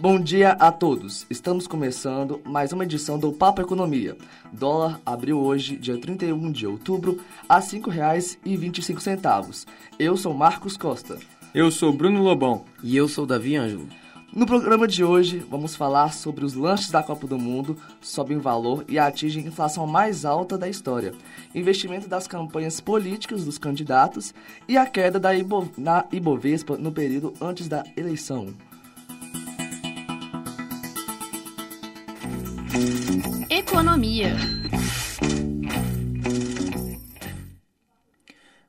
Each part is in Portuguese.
Bom dia a todos. Estamos começando mais uma edição do Papo Economia. Dólar abriu hoje, dia 31 de outubro, a R$ 5,25. Eu sou Marcos Costa. Eu sou Bruno Lobão. E eu sou Davi Ângelo. No programa de hoje, vamos falar sobre os lanches da Copa do Mundo, sobem valor e atingem a inflação mais alta da história, investimento das campanhas políticas dos candidatos e a queda da Ibo, na Ibovespa no período antes da eleição. Economia.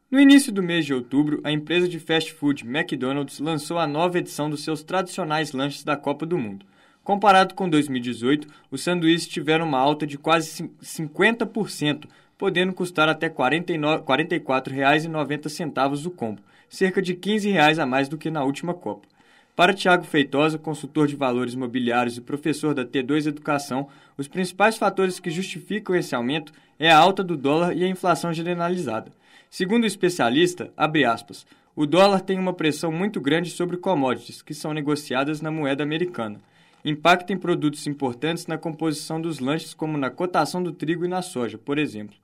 No início do mês de outubro, a empresa de fast food McDonald's lançou a nova edição dos seus tradicionais lanches da Copa do Mundo. Comparado com 2018, os sanduíches tiveram uma alta de quase 50%, podendo custar até R$ 44,90 o combo, cerca de 15 reais a mais do que na última Copa. Para Tiago Feitosa, consultor de valores imobiliários e professor da T2 Educação, os principais fatores que justificam esse aumento é a alta do dólar e a inflação generalizada. Segundo o especialista, aspas, o dólar tem uma pressão muito grande sobre commodities, que são negociadas na moeda americana. Impacta em produtos importantes na composição dos lanches, como na cotação do trigo e na soja, por exemplo.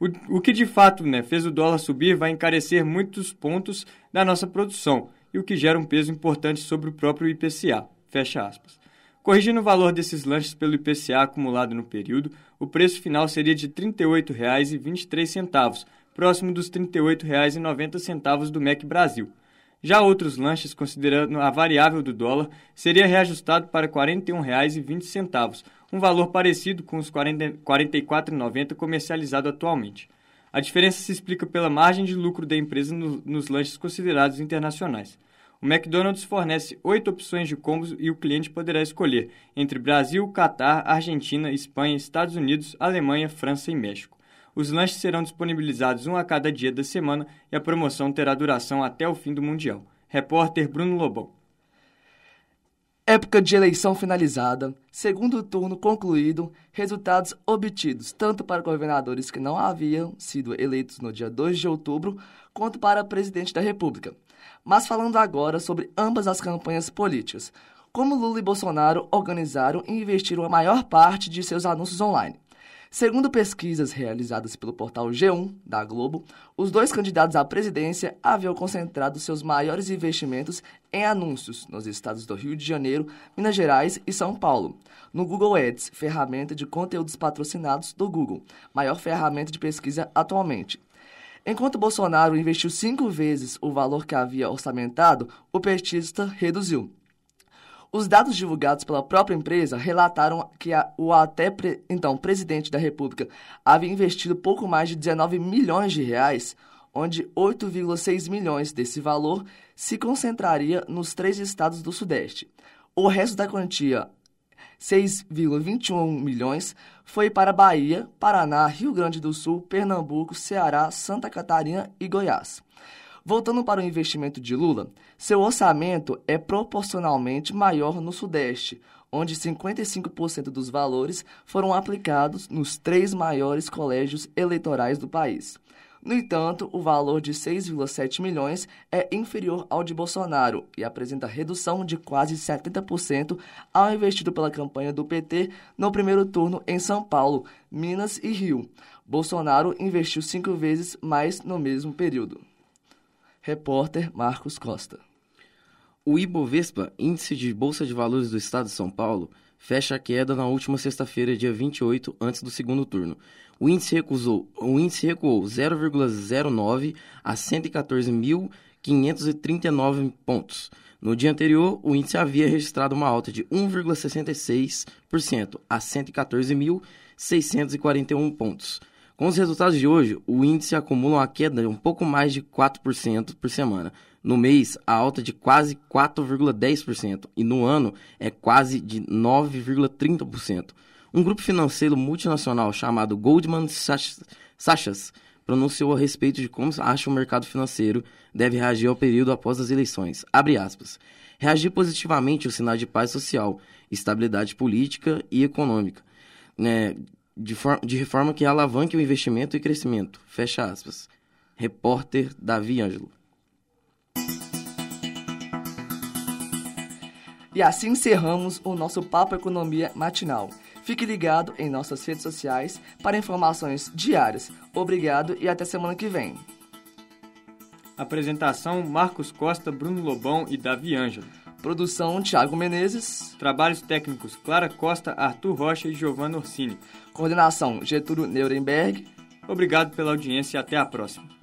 O, o que de fato né, fez o dólar subir vai encarecer muitos pontos da nossa produção, e o que gera um peso importante sobre o próprio IPCA. Fecha aspas. Corrigindo o valor desses lanches pelo IPCA acumulado no período, o preço final seria de R$ 38,23, próximo dos R$ 38,90 do MEC Brasil. Já outros lanches, considerando a variável do dólar, seria reajustado para R$ 41,20, um valor parecido com os R$ 44,90 comercializado atualmente. A diferença se explica pela margem de lucro da empresa no, nos lanches considerados internacionais. O McDonald's fornece oito opções de combos e o cliente poderá escolher entre Brasil, Catar, Argentina, Espanha, Estados Unidos, Alemanha, França e México. Os lanches serão disponibilizados um a cada dia da semana e a promoção terá duração até o fim do Mundial. Repórter Bruno Lobão. Época de eleição finalizada, segundo turno concluído, resultados obtidos tanto para governadores que não haviam sido eleitos no dia 2 de outubro, quanto para presidente da República. Mas falando agora sobre ambas as campanhas políticas, como Lula e Bolsonaro organizaram e investiram a maior parte de seus anúncios online. Segundo pesquisas realizadas pelo portal G1 da Globo, os dois candidatos à presidência haviam concentrado seus maiores investimentos em anúncios nos estados do Rio de Janeiro, Minas Gerais e São Paulo. No Google Ads, ferramenta de conteúdos patrocinados do Google, maior ferramenta de pesquisa atualmente. Enquanto Bolsonaro investiu cinco vezes o valor que havia orçamentado, o petista reduziu. Os dados divulgados pela própria empresa relataram que a, o até pre, então presidente da República havia investido pouco mais de 19 milhões de reais, onde 8,6 milhões desse valor se concentraria nos três estados do Sudeste. O resto da quantia, 6,21 milhões, foi para Bahia, Paraná, Rio Grande do Sul, Pernambuco, Ceará, Santa Catarina e Goiás. Voltando para o investimento de Lula, seu orçamento é proporcionalmente maior no Sudeste, onde 55% dos valores foram aplicados nos três maiores colégios eleitorais do país. No entanto, o valor de 6,7 milhões é inferior ao de Bolsonaro e apresenta redução de quase 70% ao investido pela campanha do PT no primeiro turno em São Paulo, Minas e Rio. Bolsonaro investiu cinco vezes mais no mesmo período. Repórter Marcos Costa. O Ibovespa, índice de Bolsa de Valores do Estado de São Paulo, fecha a queda na última sexta-feira, dia 28, antes do segundo turno. O índice, recusou, o índice recuou 0,09 a 114.539 pontos. No dia anterior, o índice havia registrado uma alta de 1,66% a 114.641 pontos. Com os resultados de hoje, o índice acumula uma queda de um pouco mais de 4% por semana. No mês, a alta de quase 4,10% e no ano é quase de 9,30%. Um grupo financeiro multinacional chamado Goldman Sachs pronunciou a respeito de como acha o mercado financeiro deve reagir ao período após as eleições. Abre aspas. Reagir positivamente aos sinais de paz social, estabilidade política e econômica, né, de, for de reforma que alavanque o investimento e crescimento. Fecha aspas. Repórter Davi Ângelo. E assim encerramos o nosso Papo Economia matinal. Fique ligado em nossas redes sociais para informações diárias. Obrigado e até semana que vem. Apresentação Marcos Costa, Bruno Lobão e Davi Ângelo. Produção Tiago Menezes. Trabalhos técnicos Clara Costa, Arthur Rocha e Giovanna Orsini. Coordenação Getúlio Nuremberg. Obrigado pela audiência e até a próxima.